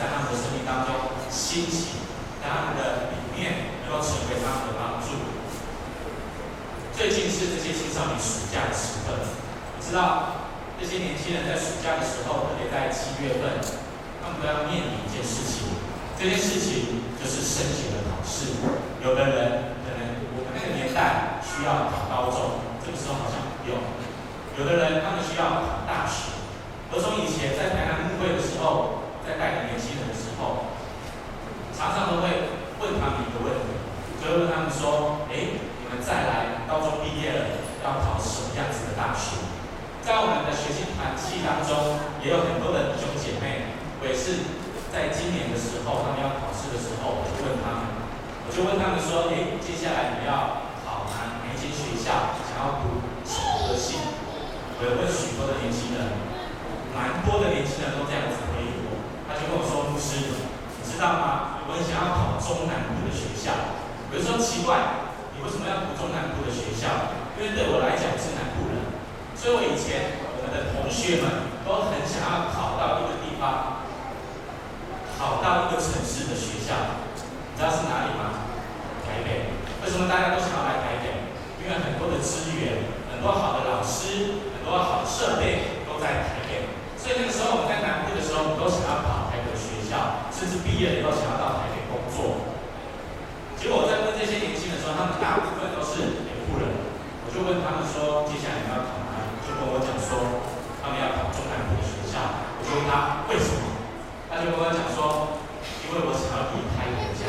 在他们的生命当中兴起。让他们的理念能够成为他们的帮助。最近是这些青少年暑假的时刻，我知道这些年轻人在暑假的时候，特别在七月份，他们都要面临一件事情。这件事情就是升学的考试。有的人可能我们那个年代需要考高中，这个时候好像不用。有的人他们需要考大学。我从以前在台南牧会的时候，在带领年轻人的时候。常常都会问他们一个问题，就会问他们说：“哎，你们再来高中毕业了，要考什么样子的大学？”在我们的学习团契当中，也有很多的弟兄姐妹，我也是在今年的时候，他们要考试的时候，我就问他们，我就问他们说：“哎，接下来你们要考哪哪一间学校？想要读什么科系？”我有问许多的年轻人，蛮多的年轻人都这样子，他就跟我说：“牧师，你知道吗？”我很想要考中南部的学校，有人说奇怪，你为什么要读中南部的学校？因为对我来讲是南部人，所以我以前我们的同学们都很想要考到一个地方，考到一个城市的学校，你知道是哪里吗？台北。为什么大家都想要来台北？因为很多的资源，很多好的老师，很多好的设备都在台北，所以那个时候我们在毕业以后想要到台北工作，结果我在问这些年轻人的时候，他们大部分都是北部人。我就问他们说：“接下来你要考哪里？”就跟我讲说：“他们要考中南部的学校。”我就问他为什么，他就跟我讲说：“因为我想要离开国家。”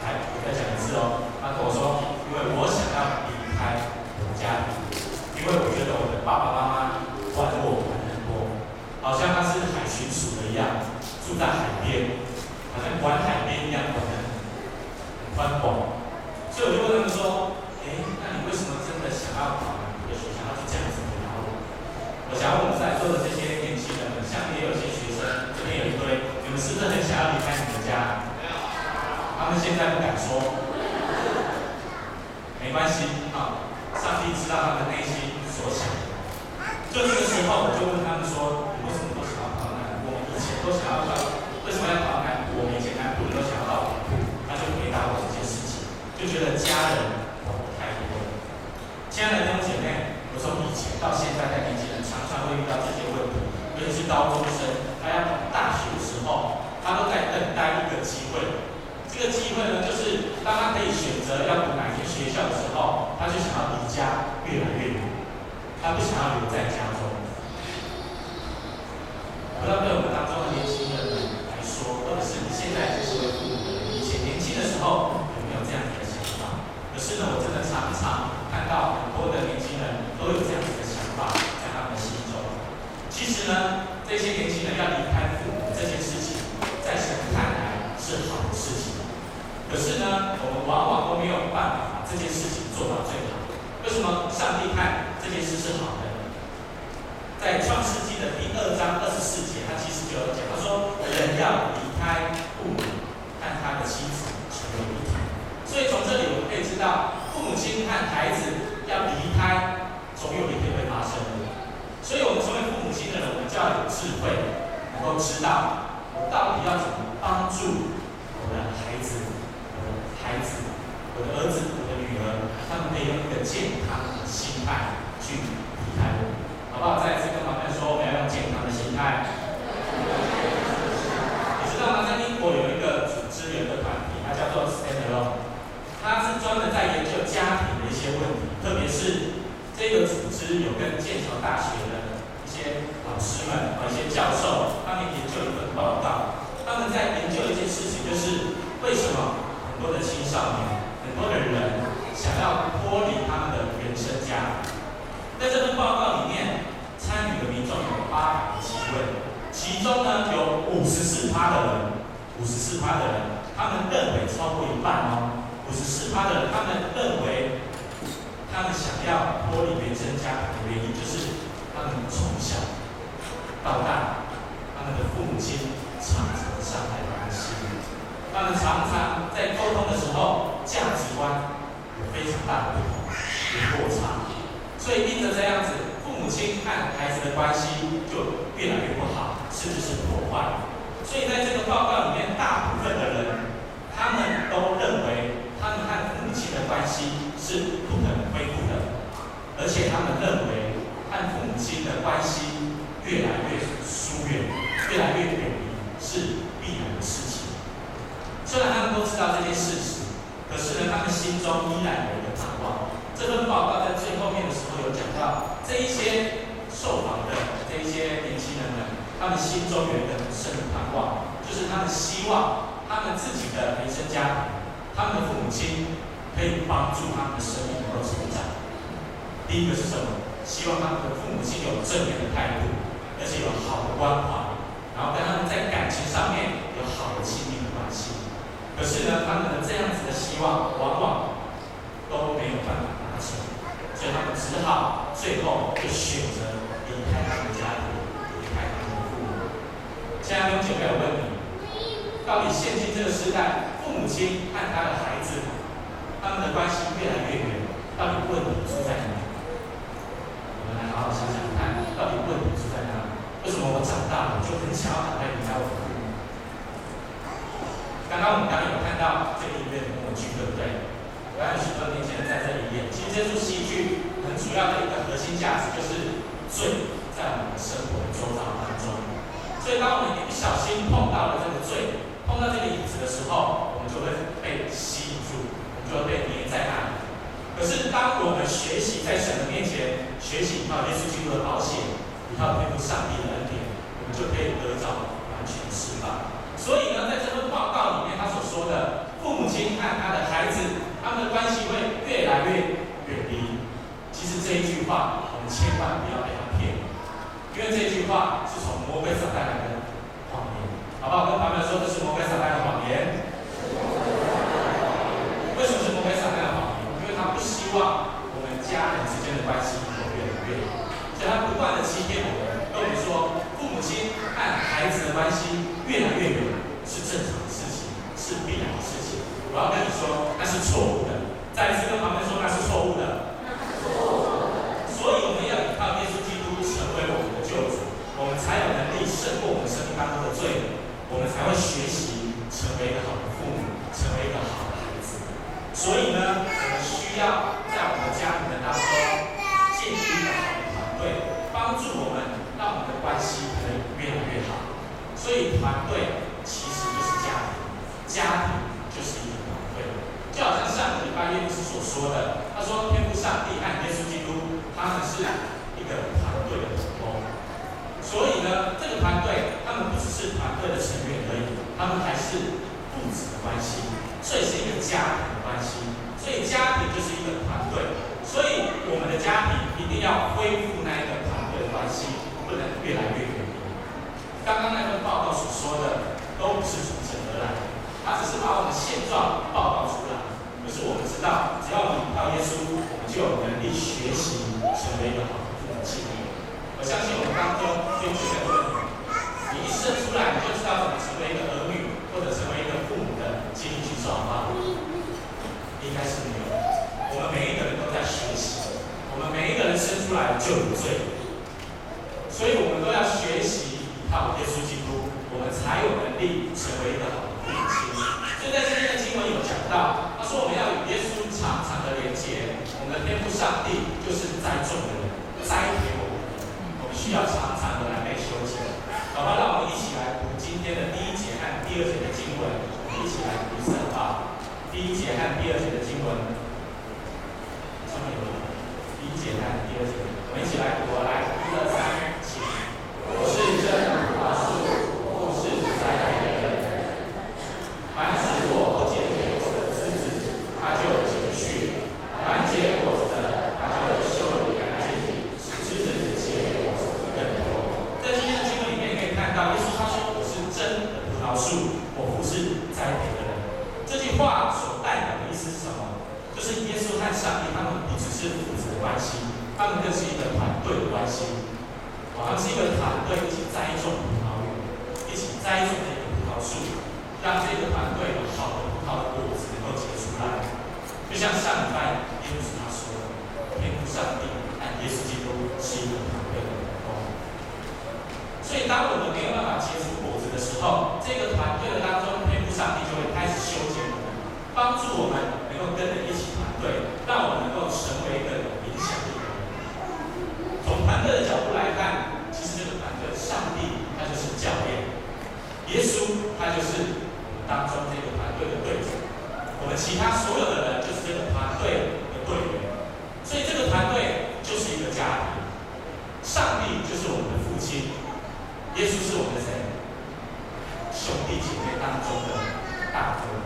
来，我再讲一次哦。他跟我说：“因为我想要离开国家，因为我觉得我的爸爸妈妈管我管很多，好像他是海巡署的一样。”住在海边，好像管海边一样，管得很宽广。所以我就问他们说：“哎，那你为什么真的想要考南部的学校？”他就这样子回答我。我想问我们在座的这些年轻人们，下面也有些学生，这边有一堆，你们是不是很想要离开你们家？没有。他们现在不敢说。没关系，啊，上帝知道他们内心所想。就这个时候，我就问他们说。你为什么都想要考，为什么要跑男？我们以前南部人都想要到，他就回答我这件事情，就觉得家人太多了。亲爱的弟兄姐妹，我从以前到现在，在年轻人常常会遇到这些问题，尤其是高中生，他要考大学的时候，他都在等待一个机会。这个机会呢，就是当他可以选择要读哪些学校的时候，他就想要离家越来越远，他不想要留在家中。不知道对我们当中的年轻人来说，或者是你现在就是为父母的人，以前年轻的时候有没有这样子的想法？可是呢，我真的常常看到很多的年轻人都有这样子的想法在他们心中。其实呢，这些年轻人要离开父母这件事情，在神看来是好的事情。可是呢，我们往往都没有办法把这件事情做到最好。为什么上帝看这件事是好的？在创世纪的第二章二十四节，他其实就有讲，他说人要离开父母，和他的妻子成为一体。所以从这里我们可以知道，父母亲和孩子要离开，总有一天会发生的。所以我们成为父母亲的人，我们就要有智慧，能够知道到底要怎么帮助我的孩子、我的孩子、我的儿子、我的女儿，他们可以用一个健康的心态去离开我。好不好？在这个方面说，我们要用健康的心态。你知道吗？在英国有一个组织，有一个团体，它叫做 Stand Alone，它是专门在研究家庭的一些问题，特别是这个组织有跟剑桥大学的一些老师们和一些教授，他们研究一份报告，他们在研究一件事情，就是为什么很多的青少年、很多的人想要脱离他们的原生家。在这份报告里面，参与的民众有八席位，其中呢有五十四趴的人，五十四趴的人，他们认为超过一半哦，五十四趴的人，他们认为他们想要脱离原生家庭的原因，就是他们从小到大，他们的父母亲常常伤害他们心，他们常常在沟通的时候价值观有非常大的不同，有落差，所以因着这样子。母亲和孩子的关系就越来越不好，甚至是破坏。所以在这个报告里面，大部分的人他们都认为他们和父母亲的关系是不可能恢复的，而且他们认为和父母亲的关系越来越疏远、越来越远离是必然的事情。虽然他们都知道这件事实，可是呢，他们心中依然有一个盼望。这份报告在最后面的时候有讲到，这一些受访的这一些年轻人们，他们心中有一个很深的盼望，就是他们希望他们自己的原生家庭，他们的父母亲可以帮助他们的生命能够成长。第一个是什么？希望他们的父母亲有正面的态度，而且有好的关怀，然后跟他们在感情上面有好的亲密的关系。可是呢，他们的这样子的希望，往往都没有办法。所以他们只好最后就选择离开他们的家庭，离开他们的父母。现在有姐妹有问你，到底现今这个时代，父母亲和他的孩子，他们的关系越来越远，到底问题出在哪？我们来好好想想看，到底问题出在哪？为什么我长大了就很想要赶快离开我父母？刚刚我们刚刚有看到这个音乐的默剧，对不对？还有许多年轻人在这里演。其实这出戏剧很主要的一个核心价值就是罪在我们生活的周遭当中。所以当我们一不小心碰到了这个罪，要恢复那一个团队的关系，不能越来越远。刚刚那份报告所说的都不是从神而来，他只是把我们现状报告出来。可是我们知道，只要我们依靠耶稣，我们就有能力学习成为一个好的父母亲。我相信我们当中最绝对的问题，你一生出来你就知道怎么成为一个儿女，或者成为一个父母的经历去转化，应该是没有。我们每一个人都在学习，我们每一个人生出来就有罪，所以我们都要学习依靠耶稣基督，我们才有能力成为一个好的父亲。所以在今天的经文有讲到。他说我们要与耶稣常常的连接，我们的天父上帝就是栽种的人，栽培我们，我们需要常常的来被修剪。好吧，让我们一起来读今天的第一节和第二节的经文，我们一起来读圣话。第一节和第二节的经文，上面有第一节和第二节，我们一起来读，来，一二三，起。我是真。栽种这个葡萄树，让这个团队有好的葡萄的果子能够结出来。就像上礼拜耶稣他说的，天父上帝和耶稣基督是一个团队的员工。所以当我们没有办法结出果子的时候，这个团队当中，天父上帝就会开始修剪我们，帮助我们能够跟着一起团队，让我们能够成为一个有影响力的人。从团队的角度来看，其实这个团队，上帝他就是教练，耶稣他就是我们当中这个团队的队长。我们其他所有的人这个团队的队员，所以这个团队就是一个家庭。上帝就是我们的父亲，耶稣是我们的谁？兄弟姐妹当中的大哥，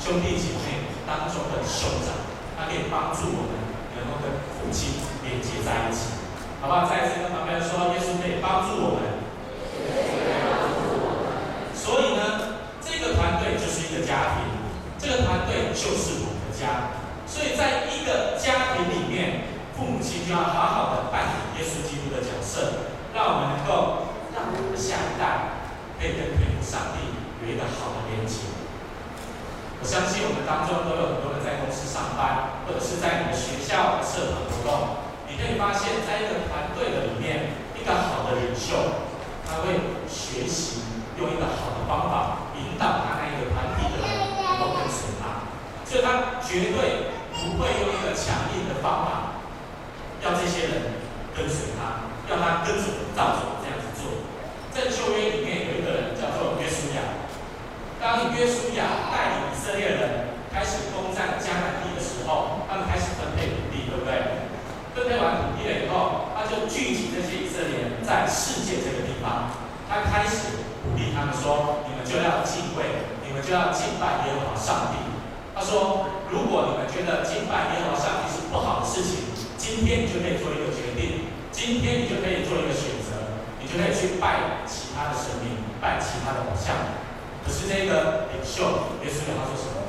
兄弟姐妹当中的兄长，他可以帮助我们能够跟父亲连接在一起，好不好？再一次跟旁边说，耶稣可以帮助我们。所以呢，这个团队就是一个家庭。这个团队就是我家，所以在一个家庭里面，父母亲就要好好的扮演耶稣基督的角色，让我们能够让我们的下一代可以跟天父上帝有一个好的连接。我相信我们当中都有很多人在公司上班，或者是在你的学校社团活动，你可以发现，在一个团队的里面，一个好的领袖，他会学习用一个好的方法引导他。所以他绝对不会用一个强硬的方法，要这些人跟随他，要他跟着照着这样子做。在旧约里面有一个人叫做约书亚，当约书亚带领以色列人开始攻占迦南地的时候，他们开始分配土地，对不对？分配完土地了以后，他就聚集这些以色列人在世界这个地方，他开始鼓励他们说：你们就要敬畏，你们就要敬拜耶和华上帝。他说：“如果你们觉得敬拜耶和华上帝是不好的事情，今天你就可以做一个决定，今天你就可以做一个选择，你就可以去拜其他的神明，拜其他的偶像。可是这个领袖耶稣他说什么？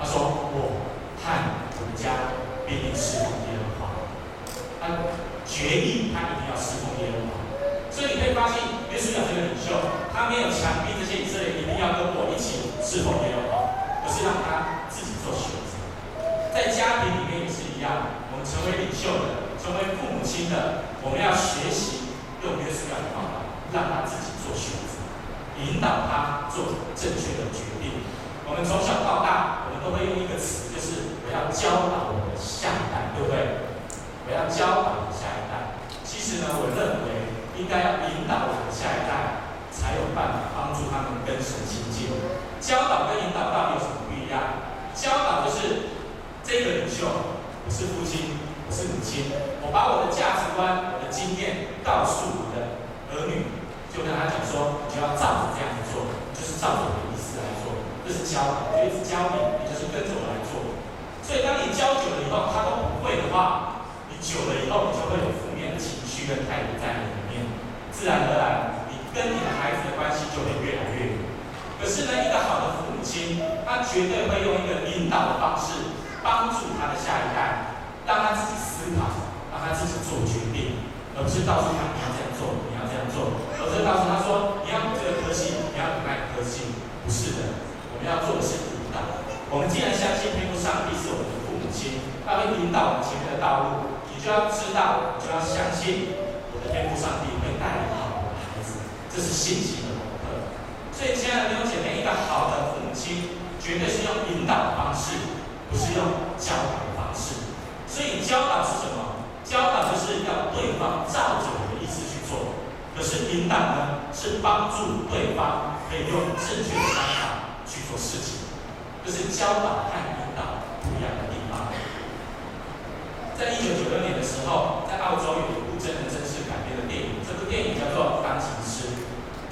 他说：我和我们家必定侍奉耶和华。他决意他一定要侍奉耶和华。所以你可以发现，耶稣这个领袖，他没有强逼这些以色列一定要跟我一起侍奉耶和华。”是让他自己做选择，在家庭里面也是一样。我们成为领袖的，成为父母亲的，我们要学习用耶稣的方法，让他自己做选择，引导他做正确的决定。我们从小到大，我们都会用一个词，就是我要教导我的下一代，对不对？我要教导我的下一代。其实呢，我认为应该要引导我的下一代，才有办法帮助他们跟神亲近。教导跟引导到底有什么不一样？教导就是这个领袖，我是父亲，我是母亲，我把我的价值观、我的经验告诉我的儿女，就跟他讲说，你就要照着这样子做，就是照着我的意思来做，这是教导，我就一直教你，你就是跟着我来做。所以当你教久了以后，他都不会的话，你久了以后，你就会有负面的情绪跟态度在里面，自然而然，你跟你的孩子的关系就会越来越远。可是呢，一个好的父母亲，他绝对会用一个引导的方式，帮助他的下一代，让他自己思考，让他自己做决定，而不是告诉他你要这样做，你要这样做，而是告诉他说你要这个科系，你要那个科系，不是的，我们要做的是引导。我们既然相信天父上帝是我们的父母亲，他会引导我们前面的道路，你就要知道，你就要相信我的天父上帝会带领好我的孩子，这是信心。所以，亲爱的弟兄姐妹，一个好的母亲绝对是用引导的方式，不是用教导的方式。所以，教导是什么？教导就是要对方照着我的意思去做。可是，引导呢，是帮助对方可以用正确的方法去做事情。这是教导和引导不一样的地方。在一九九六年的时候，在澳洲有一部真人真事改编的电影，这部电影叫做《》。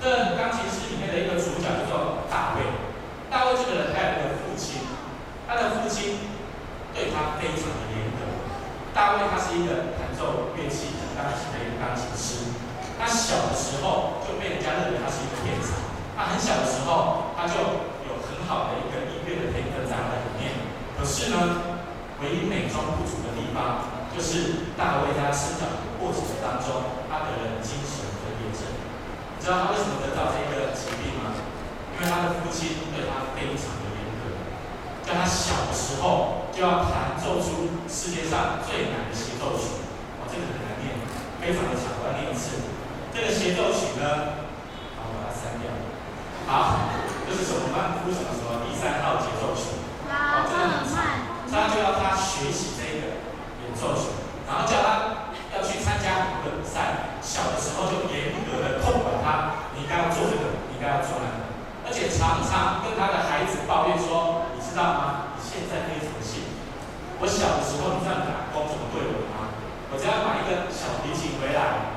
这钢琴师里面的一个主角叫做大卫。大卫这个人，他有一个父亲，他的父亲对他非常的严格。大卫他是一个弹奏乐器的钢琴的一个钢琴师。他小的时候就被人家认为他是一个天才。他很小的时候，他就有很好的一个音乐的天分在里面。可是呢，唯一美中不足的地方，就是大卫他生长的过程当中，他得了精神分裂症。这知道他为什么得到这个疾病吗？因为他的父亲对他非常的严格，在他小的时候就要弹奏出世界上最难的协奏曲，哦，这个很难念，非常的长，我要念一次。这个协奏曲呢，好，我把它删掉。好，这、就是什么曼夫什么什么？第三号协奏曲，哦，这个很长，他就要他学习这个演奏曲，然后叫他要去参加很多比赛，小的时候就严应该要做这个，你应该要做那个。而且常常跟他的孩子抱怨说：“你知道吗？你现在非常幸福。我小的时候，你知道你的阿公怎么对我吗？我只要买一个小提琴回来，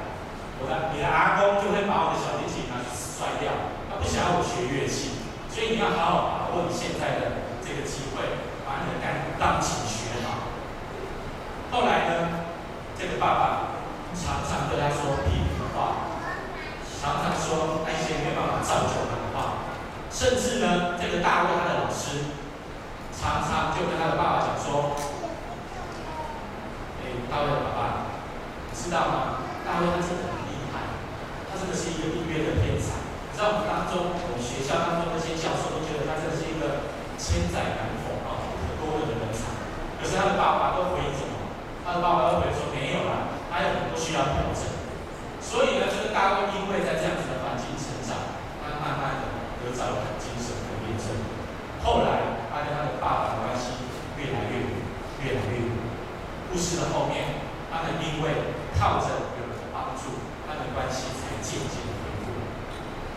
我的你的阿公就会把我的小提琴拿去摔掉。他不想要我学乐器，所以你要好好把握你现在的这个机会，把你的钢钢琴学好。”后来呢，这个爸爸常常对他说批评的话，常常说那些没有办法造就他的话。甚至呢，这个大卫他的老师常常就跟他的爸爸讲说：“哎，大卫的爸爸，你知道吗？大卫他真的很厉害，他真的是一个音乐的天才。在我们当中，我们学校当中那些教授都觉得他真的是一个千载难逢啊，不可多得的人才。可是他的爸爸都回应什么？他的爸爸都回说没有啦，还有很多需要调整。所以呢，这个大卫因为在这样子的环境成长，他慢慢的。”得到了精神的验证。后来，他跟他的爸爸的关系越来越远，越来越远。故事的后面，他们因为靠着有人的帮助，他们的关系才渐渐的恢复。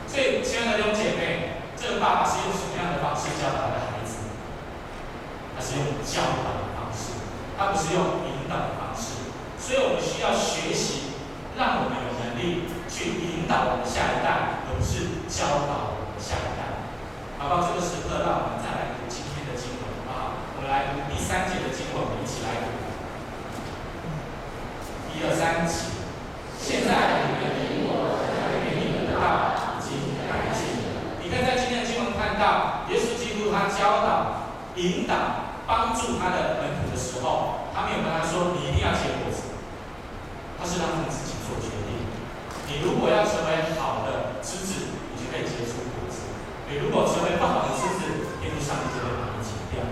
所以，亲爱的弟姐妹，这个爸爸是用什么样的方式教导的孩子？他是用教导的方式，他不是用引导的方式。所以我们需要学习，让我们有能力去引导我们下一代，而不是教导。下一代，好不好？这个时刻，让我们再来读今天的经文，好不好？我们来读第三节的经文，我们一起来读。一二三起。现在你们与我给你们的道已经改进了。你可以在今天的经文看到，耶稣基督他教导、引导、帮助他的门徒的时候，他没有跟他说：“你一定要结果子。”他是让他们自己做决定。你如果要成为好的枝子，你就可以结出果子。你如果成为不好的枝子，天父上帝就会把你剪掉。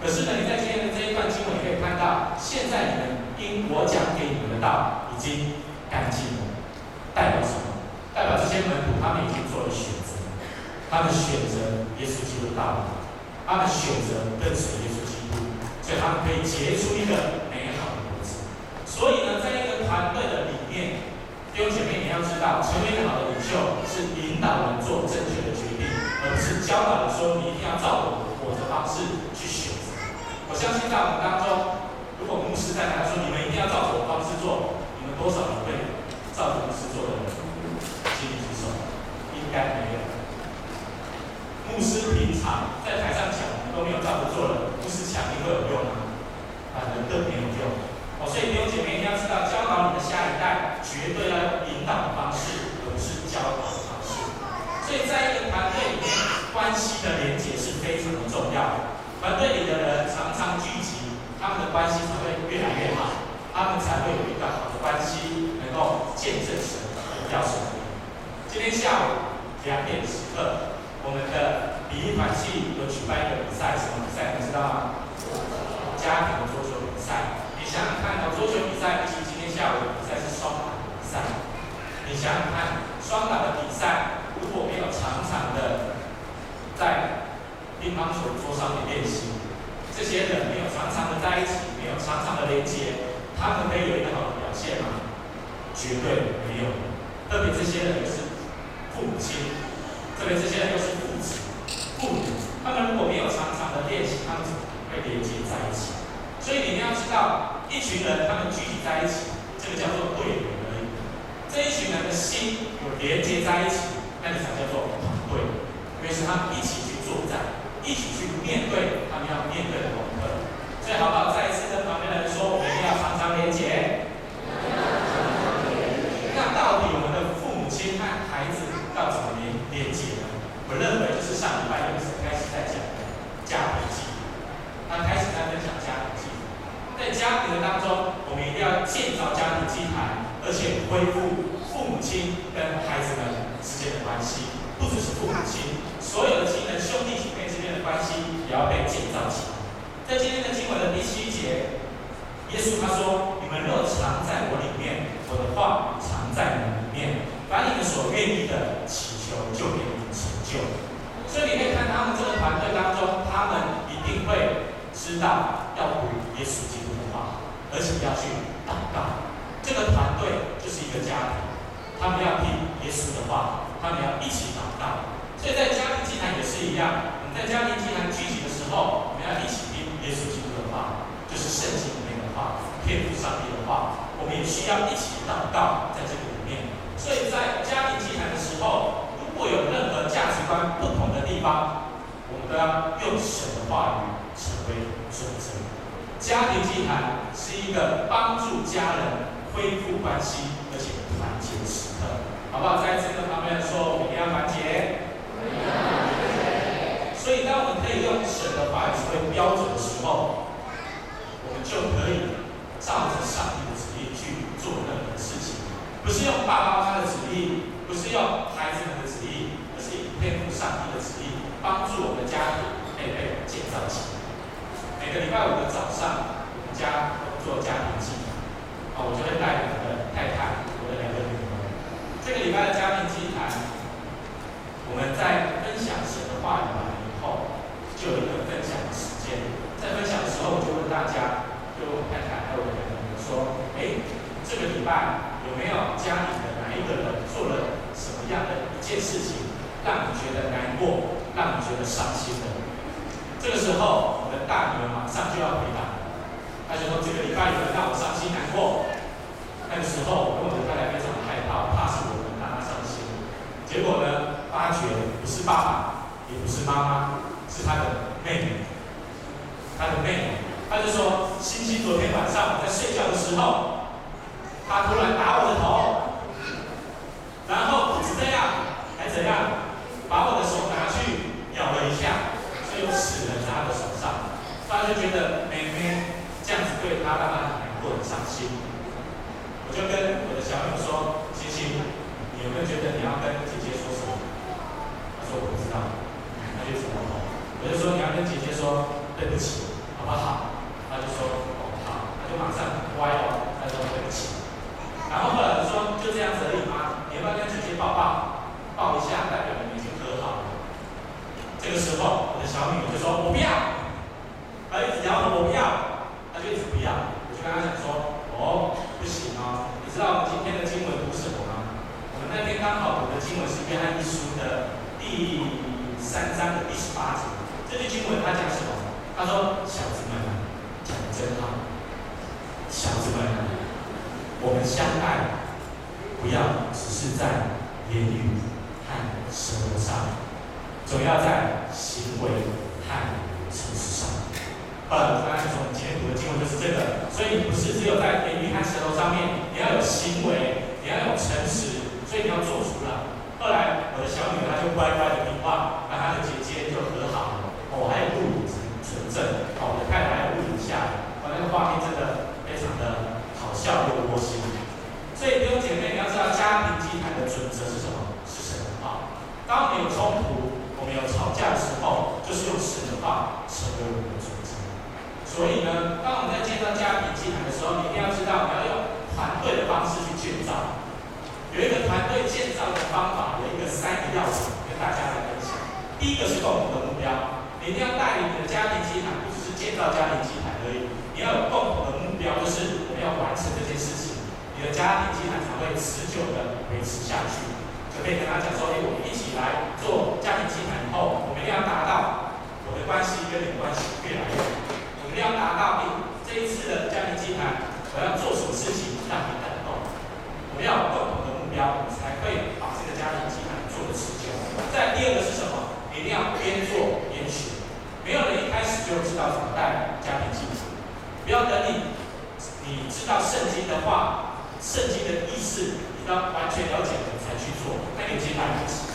可是呢，你在今天的这一段经文，你可以看到，现在你们因我讲给你们的道已经干净了，代表什么？代表这些门徒他们已经做了选择，他们选择耶稣基督的道理，他们选择跟随耶稣基督，所以他们可以结出一个美好的果子。所以呢，在一个团队的里面，弟兄姐妹你要知道，成为一个好的领袖是引导人做正确的决定。而不是教导人说，你一定要照我我的方式去选择。我相信在我们当中，如果牧师在台说，你们一定要照我的方式做，你们多少人会照着牧师做的人？请你举手。应该没有。牧师平常在台上讲，你都没有照着做了，牧师讲你会有用吗？啊，人都没有用。哦，所以弟兄姐妹一定要知道，教导你的下一代，绝对要用引导的方式，而不是教导的方式。所以在一个团队里面，关系的连结是非常的重要。团队里的人常常聚集，他们的关系才会越来越好，他们才会有一个好的关系，能够见证神、荣耀神。今天下午两点时刻，我们的比喻团系有举办一个比赛，什么比赛？你知道吗？家庭的桌球比赛。你想想看，桌球比赛以及今天下午的比赛是双打的比赛。你想想看，双打的比赛。如果没有常常的在乒乓球桌上面练习，这些人没有常常的在一起，没有常常的连接，他们可以有一个好的表现吗？绝对没有。特别这些人是父母亲，所以这些人都是父子、父母，他们如果没有常常的练习，他们怎么会连接在一起？所以你们要知道，一群人他们聚集在一起，这个叫做队员而已。这一群人的心有连接在一起。那个才叫做团队，因为是他们一起去作战，一起去面对他们要面对的功课。所以，好不好？再一次跟旁边的人说，我们一定要常常连结。那到底我们的父母亲和孩子要怎么连连结呢？我认为就是上礼拜牧师开始在讲的家庭祭，他开始在分享家庭祭。在家庭的当中，我们一定要建造家庭祭坛，而且恢复父母亲跟孩子们之间。的关系，不只是父母亲，所有的亲人、兄弟姐妹之间的关系也要被建造起来。在今天的经文的第七节，耶稣他说：“你们若藏在我里面，我的话藏在你们里面，把你们所愿意的祈求，就给你们成就。”所以你可以看他们这个团队当中，他们一定会知道要读耶稣基督的话，而且要去祷告。这个团队个家庭，他们要听耶稣的话，他们要一起祷告。所以在家庭祭坛也是一样，我们在家庭祭坛聚集的时候，我们要一起听耶稣基督的话，就是圣经里面的话，天父上帝的话。我们也需要一起祷告在这个里面。所以在家庭祭坛的时候，如果有任何价值观不同的地方，我们都要用神的话语成为准则。家庭祭坛是一个帮助家人。恢复关系，团结的时刻，好不好？再一次跟旁边人说，我们要团结。所以，当我们可以用神的话语作为标准的时候，我们就可以照着上帝的旨意去做任何事情，不是用爸爸妈妈的旨意，不是用孩子们的旨意，而是以天父上帝的旨意，帮助我们的家庭被被建造起来。每个礼拜五的早上，我们家做家庭祭。啊，我就会带我的太太，这个礼拜的家庭祭坛，我们在分享神的话语完了以后，就有一个分享的时间。在分享的时候，我就问大家，就我太太还有我的两个女儿说：“哎，这个礼拜有没有家里的哪一个人做了什么样的一件事情，让你觉得难过，让你觉得伤心的？”这个时候，我的大女儿马上就要回答。她就说：“这个礼拜有人让我伤心难过。”那个时候，我跟我的太太非常的害怕，怕是我们让他伤心。结果呢，发觉不是爸爸，也不是妈妈，是他的妹妹。他的妹妹，他就说：“星期昨天晚上我在睡觉的时候，他突然打我的头，然后不止这样，还怎样，把我的手拿去咬了一下，所以死了在他的手上。他就觉得妹妹。”这样子对他，让他很难过、很伤心。我就跟我的小友说：“星星，有没有觉得你要跟姐姐说什么？”她说：“我不知道。”她就怎么说？我就说：“你要跟姐姐说对不起，好不好？”她就说：“哦，好。”她就马上很乖哦，她说：“对不起。”然后后来我说：“就这样子而已吗？你要不要跟姐姐抱抱，抱一下，代表你们已经和好了？”这个时候，我的小女儿就说：“我不要。”她一直摇头，我不要。他就一直不要，我就跟他讲说：“哦，不行哦，你知道我们今天的经文？那天刚好读的经文是约翰一书的第三章的第十八节。这句经文他讲什么？他说：小子们讲真好，小子们，我们相爱，不要只是在言语和舌头上，总要在行为和诚实上。”呃，刚才说我们前读的经文就是这个，所以你不是只有在言语和舌头上面，你要有行为，你要有诚实，所以你要做出来。后来我的小女儿她就乖乖的听话，跟她的姐姐就和好了。我还有录影存证，哦，我的太太还有录影下来，我那个画面真的非常的好笑又窝心。所以弟兄姐妹，你要知道家庭祭坛的准则是什么？是神的话。当我们有冲突，我们有吵架的时候，就是用神的话成为我们的准则。所以呢，当我们在建造家庭祭坛的时候，你一定要知道，你要用团队的方式去建造。对建造的方法，有一个三个要素跟大家来分享。第一个是共同的目标，你一定要带领你的家庭祭坛，不只是建造家庭祭坛而已，你要有共同的目标，就是我们要完成这件事情，你的家庭祭坛才会持久的维持下去。就可以跟他讲说，哎，我们一起来做家庭祭坛以后，我们一定要达到我的关系跟你的关系越来越好。我们要达到，哎，这一次的家庭祭坛，我要做什么事情让你感动？我们要共标，我们才会把这个家庭祭坛做得持久。再第二个是什么？一定要边做边学。没有人一开始就知道怎么带家庭祭坛。不要等你你知道圣经的话，圣经的意思，你要完全了解了才去做，那你接来不及。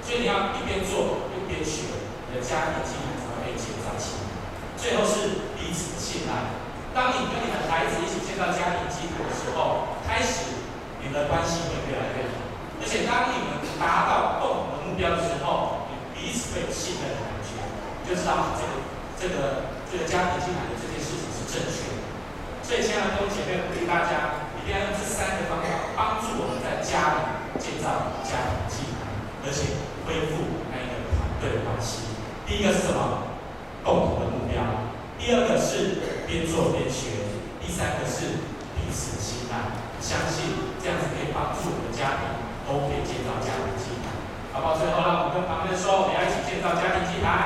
所以你要一边做一边学，你的家庭祭坛才会被建造起来。最后是彼此信赖。当你跟你的孩子一起建造家庭祭坛的时候，开始你们的关系会越来越好。而且当你们达到共同的目标的时候，你彼此会有信任的感觉，就知道这个这个这个家庭进来的这件事情是正确的。所以，亲爱的弟兄姐妹，鼓励大家一定要用这三个方法，帮助我们在家里建造家庭进来，而且恢复那一个团队的关系。第一个是什么？共同的目标。第二个是边做边学。第三个是彼此信赖。相信这样子可以帮助我们的家庭都可以建造家庭机台好不好？最后让我们跟旁边说我们要一起建造家庭机台